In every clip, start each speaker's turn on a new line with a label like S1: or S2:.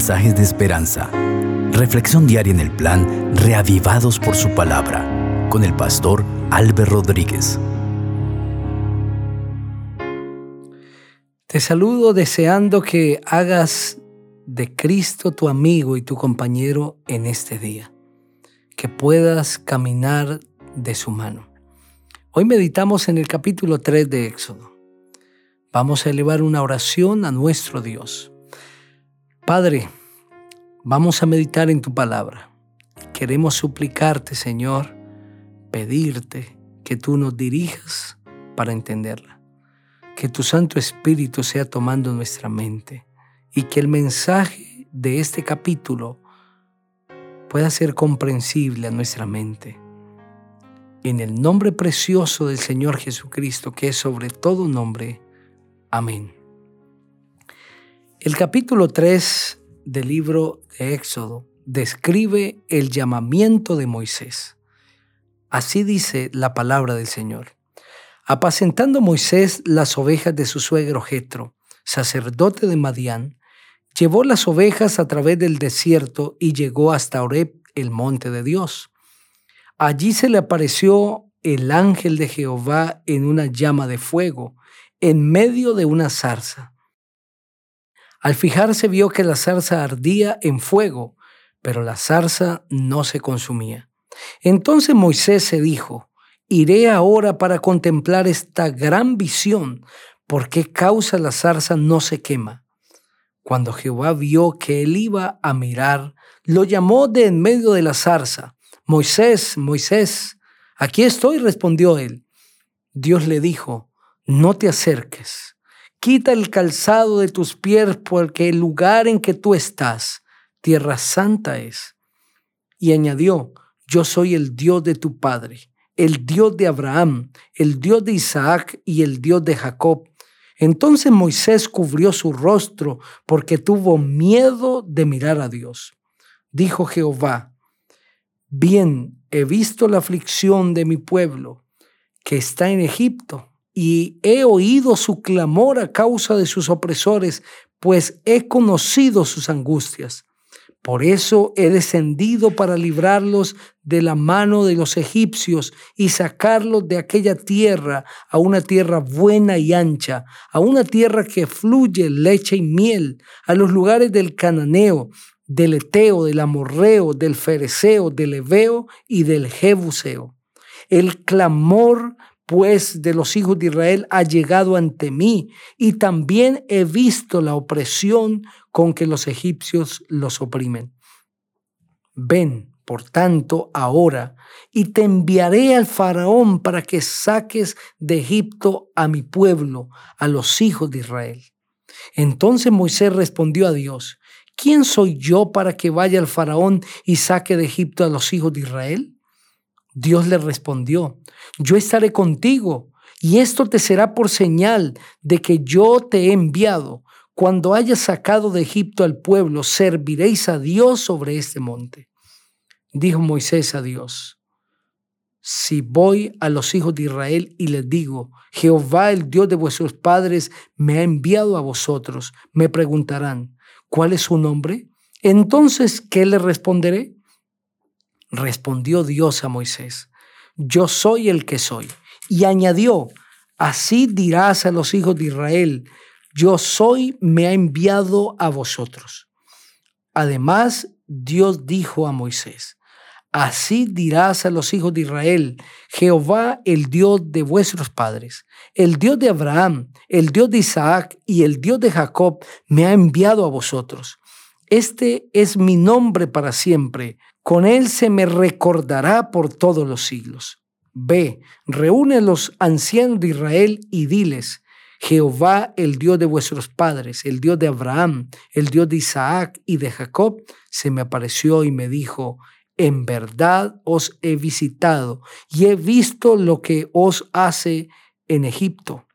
S1: mensajes de esperanza. Reflexión diaria en el plan Reavivados por su palabra con el pastor Álvaro Rodríguez.
S2: Te saludo deseando que hagas de Cristo tu amigo y tu compañero en este día, que puedas caminar de su mano. Hoy meditamos en el capítulo 3 de Éxodo. Vamos a elevar una oración a nuestro Dios. Padre, vamos a meditar en tu palabra. Queremos suplicarte, Señor, pedirte que tú nos dirijas para entenderla. Que tu Santo Espíritu sea tomando nuestra mente y que el mensaje de este capítulo pueda ser comprensible a nuestra mente. En el nombre precioso del Señor Jesucristo, que es sobre todo nombre. Amén. El capítulo 3 del libro de Éxodo describe el llamamiento de Moisés. Así dice la palabra del Señor. Apacentando Moisés las ovejas de su suegro Jetro, sacerdote de Madián, llevó las ovejas a través del desierto y llegó hasta Oreb, el monte de Dios. Allí se le apareció el ángel de Jehová en una llama de fuego, en medio de una zarza. Al fijarse vio que la zarza ardía en fuego, pero la zarza no se consumía. Entonces Moisés se dijo, iré ahora para contemplar esta gran visión, ¿por qué causa la zarza no se quema? Cuando Jehová vio que él iba a mirar, lo llamó de en medio de la zarza. Moisés, Moisés, aquí estoy, respondió él. Dios le dijo, no te acerques, quita el calzado de tus pies porque el lugar en que tú estás, tierra santa es. Y añadió, yo soy el Dios de tu Padre, el Dios de Abraham, el Dios de Isaac y el Dios de Jacob. Entonces Moisés cubrió su rostro porque tuvo miedo de mirar a Dios. Dijo Jehová, Bien, he visto la aflicción de mi pueblo que está en Egipto y he oído su clamor a causa de sus opresores, pues he conocido sus angustias. Por eso he descendido para librarlos de la mano de los egipcios y sacarlos de aquella tierra a una tierra buena y ancha, a una tierra que fluye leche y miel, a los lugares del cananeo, del Eteo, del Amorreo, del Fereceo, del Eveo y del Jebuseo. El clamor, pues, de los hijos de Israel ha llegado ante mí, y también he visto la opresión con que los egipcios los oprimen. Ven, por tanto, ahora, y te enviaré al faraón para que saques de Egipto a mi pueblo, a los hijos de Israel. Entonces Moisés respondió a Dios, ¿quién soy yo para que vaya al faraón y saque de Egipto a los hijos de Israel? Dios le respondió, yo estaré contigo y esto te será por señal de que yo te he enviado. Cuando hayas sacado de Egipto al pueblo, serviréis a Dios sobre este monte. Dijo Moisés a Dios, si voy a los hijos de Israel y les digo, Jehová el Dios de vuestros padres me ha enviado a vosotros, me preguntarán, ¿cuál es su nombre? Entonces, ¿qué le responderé? Respondió Dios a Moisés, yo soy el que soy. Y añadió, así dirás a los hijos de Israel, yo soy, me ha enviado a vosotros. Además, Dios dijo a Moisés, Así dirás a los hijos de Israel, Jehová el Dios de vuestros padres, el Dios de Abraham, el Dios de Isaac y el Dios de Jacob me ha enviado a vosotros. Este es mi nombre para siempre, con él se me recordará por todos los siglos. Ve, reúne los ancianos de Israel y diles, Jehová el Dios de vuestros padres, el Dios de Abraham, el Dios de Isaac y de Jacob, se me apareció y me dijo, en verdad os he visitado y he visto lo que os hace en Egipto.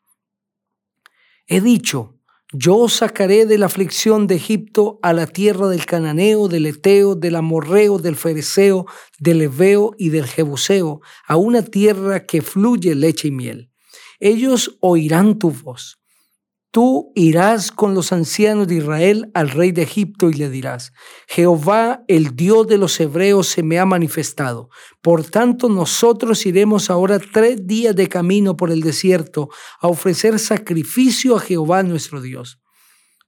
S2: He dicho, yo os sacaré de la aflicción de Egipto a la tierra del cananeo, del eteo, del amorreo, del fereceo, del eveo y del jebuseo, a una tierra que fluye leche y miel. Ellos oirán tu voz Tú irás con los ancianos de Israel al rey de Egipto y le dirás, Jehová, el Dios de los hebreos, se me ha manifestado. Por tanto, nosotros iremos ahora tres días de camino por el desierto a ofrecer sacrificio a Jehová nuestro Dios.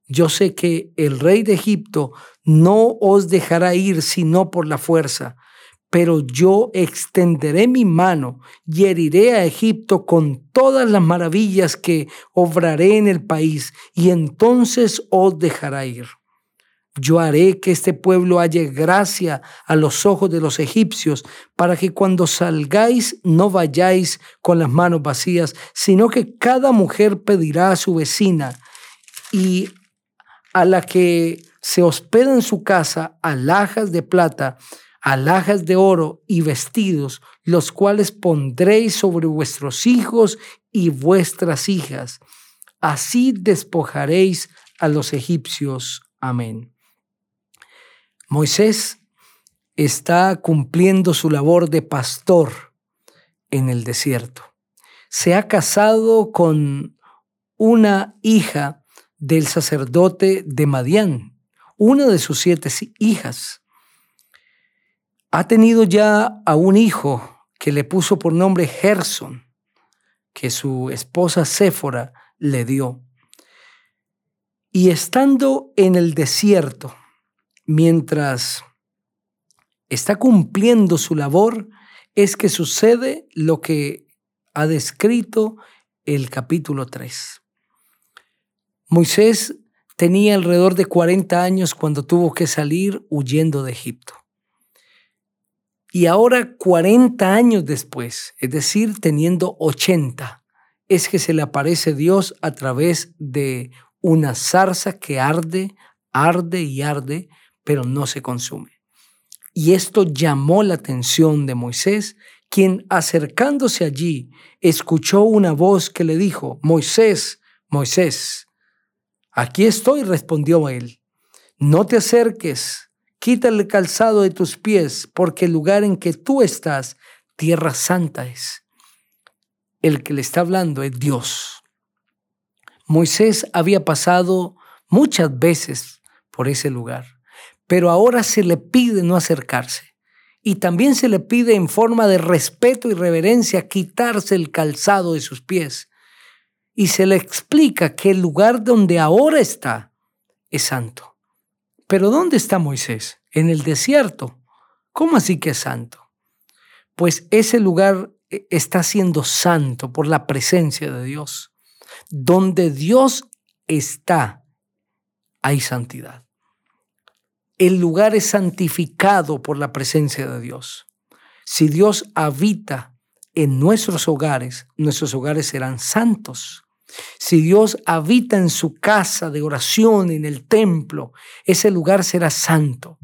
S2: Yo sé que el rey de Egipto no os dejará ir sino por la fuerza pero yo extenderé mi mano y heriré a Egipto con todas las maravillas que obraré en el país, y entonces os dejará ir. Yo haré que este pueblo halle gracia a los ojos de los egipcios, para que cuando salgáis no vayáis con las manos vacías, sino que cada mujer pedirá a su vecina y a la que se hospeda en su casa alhajas de plata, alhajas de oro y vestidos, los cuales pondréis sobre vuestros hijos y vuestras hijas. Así despojaréis a los egipcios. Amén. Moisés está cumpliendo su labor de pastor en el desierto. Se ha casado con una hija del sacerdote de Madián, una de sus siete hijas ha tenido ya a un hijo que le puso por nombre Gerson, que su esposa Séfora le dio. Y estando en el desierto, mientras está cumpliendo su labor, es que sucede lo que ha descrito el capítulo 3. Moisés tenía alrededor de 40 años cuando tuvo que salir huyendo de Egipto. Y ahora, 40 años después, es decir, teniendo 80, es que se le aparece Dios a través de una zarza que arde, arde y arde, pero no se consume. Y esto llamó la atención de Moisés, quien acercándose allí escuchó una voz que le dijo, Moisés, Moisés, aquí estoy, respondió él, no te acerques Quita el calzado de tus pies, porque el lugar en que tú estás, tierra santa es. El que le está hablando es Dios. Moisés había pasado muchas veces por ese lugar, pero ahora se le pide no acercarse. Y también se le pide en forma de respeto y reverencia quitarse el calzado de sus pies. Y se le explica que el lugar donde ahora está es santo. Pero ¿dónde está Moisés? En el desierto. ¿Cómo así que es santo? Pues ese lugar eh, está siendo santo por la presencia de Dios. Donde Dios está, hay santidad. El lugar es santificado por la presencia de Dios. Si Dios habita en nuestros hogares, nuestros hogares serán santos. Si Dios habita en su casa de oración, en el templo, ese lugar será santo.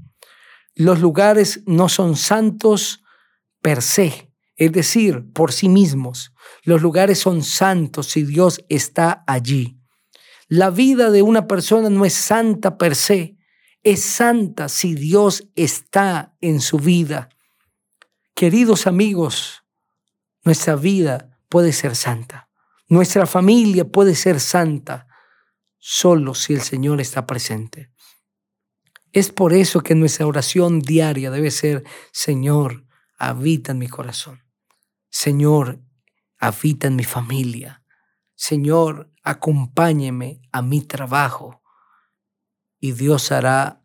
S2: Los lugares no son santos per se, es decir, por sí mismos. Los lugares son santos si Dios está allí. La vida de una persona no es santa per se, es santa si Dios está en su vida. Queridos amigos, nuestra vida puede ser santa. Nuestra familia puede ser santa solo si el Señor está presente. Es por eso que nuestra oración diaria debe ser, Señor, habita en mi corazón. Señor, habita en mi familia. Señor, acompáñeme a mi trabajo. Y Dios hará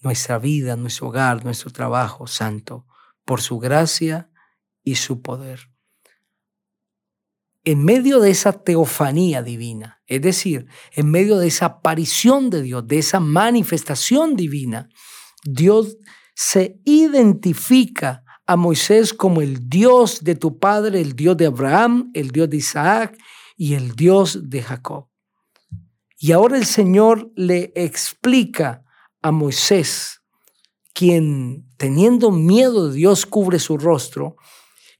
S2: nuestra vida, nuestro hogar, nuestro trabajo santo por su gracia y su poder en medio de esa teofanía divina, es decir, en medio de esa aparición de Dios, de esa manifestación divina, Dios se identifica a Moisés como el Dios de tu padre, el Dios de Abraham, el Dios de Isaac y el Dios de Jacob. Y ahora el Señor le explica a Moisés, quien teniendo miedo de Dios cubre su rostro,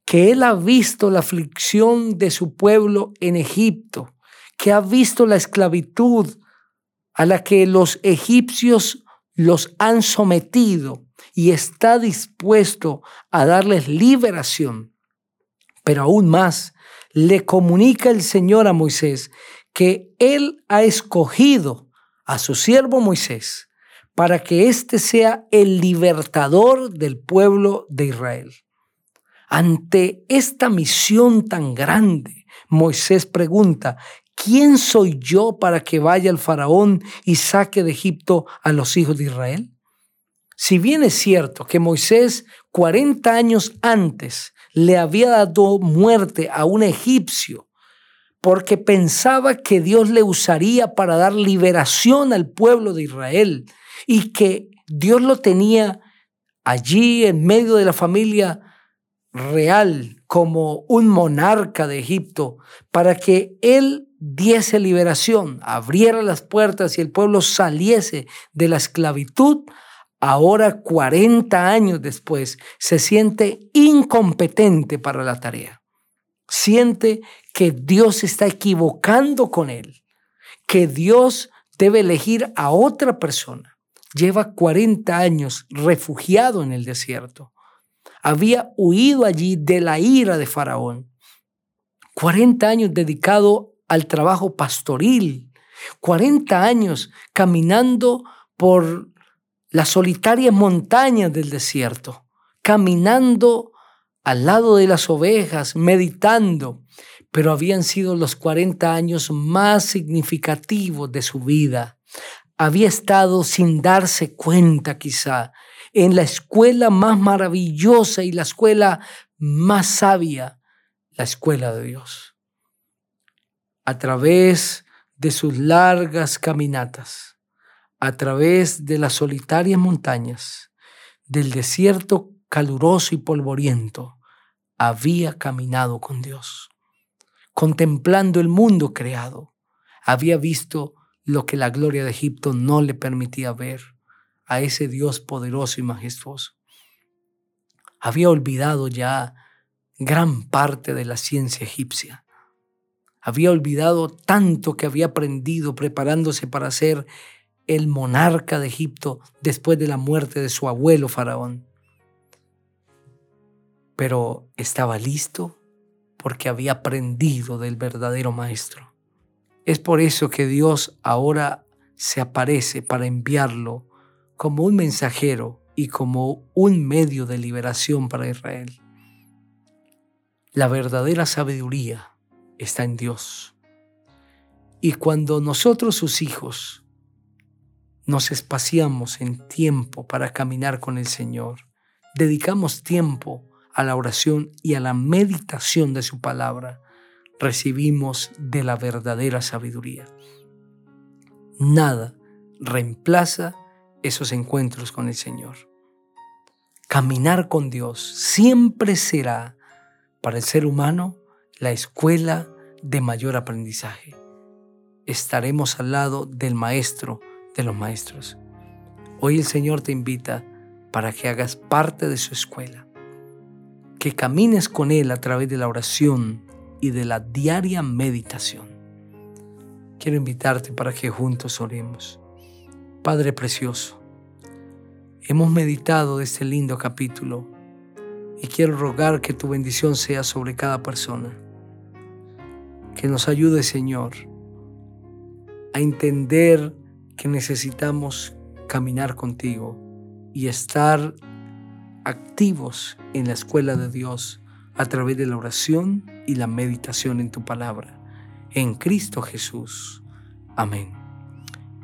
S2: que él ha visto la aflicción de su pueblo en Egipto, que ha visto la esclavitud a la que los egipcios los han sometido y está dispuesto a darles liberación. Pero aún más, le comunica el Señor a Moisés que Él ha escogido a su siervo Moisés para que éste sea el libertador del pueblo de Israel. Ante esta misión tan grande, Moisés pregunta, ¿quién soy yo para que vaya el faraón y saque de Egipto a los hijos de Israel? Si bien es cierto que Moisés 40 años antes le había dado muerte a un egipcio porque pensaba que Dios le usaría para dar liberación al pueblo de Israel y que Dios lo tenía allí en medio de la familia real como un monarca de Egipto para que él diese liberación, abriera las puertas y el pueblo saliese de la esclavitud, ahora 40 años después se siente incompetente para la tarea siente que Dios está equivocando con él, que Dios debe elegir a otra persona. Lleva 40 años refugiado en el desierto. Había huido allí de la ira de Faraón. 40 años dedicado al trabajo pastoril. 40 años caminando por las solitarias montañas del desierto, caminando al lado de las ovejas, meditando, pero habían sido los 40 años más significativos de su vida. Había estado sin darse cuenta quizá en la escuela más maravillosa y la escuela más sabia, la escuela de Dios. A través de sus largas caminatas, a través de las solitarias montañas, del desierto caluroso y polvoriento, había caminado con Dios. Contemplando el mundo creado, había visto lo que la gloria de Egipto no le permitía ver a ese Dios poderoso y majestuoso. Había olvidado ya gran parte de la ciencia egipcia. Había olvidado tanto que había aprendido preparándose para ser el monarca de Egipto después de la muerte de su abuelo faraón pero estaba listo porque había aprendido del verdadero maestro. Es por eso que Dios ahora se aparece para enviarlo como un mensajero y como un medio de liberación para Israel. La verdadera sabiduría está en Dios. Y cuando nosotros sus hijos nos espaciamos en tiempo para caminar con el Señor, dedicamos tiempo a la oración y a la meditación de su palabra, recibimos de la verdadera sabiduría. Nada reemplaza esos encuentros con el Señor. Caminar con Dios siempre será para el ser humano la escuela de mayor aprendizaje. Estaremos al lado del Maestro de los Maestros. Hoy el Señor te invita para que hagas parte de su escuela que camines con Él a través de la oración y de la diaria meditación. Quiero invitarte para que juntos oremos. Padre precioso, hemos meditado este lindo capítulo y quiero rogar que tu bendición sea sobre cada persona. Que nos ayude, Señor, a entender que necesitamos caminar contigo y estar activos en la escuela de Dios a través de la oración y la meditación en tu palabra. En Cristo Jesús. Amén.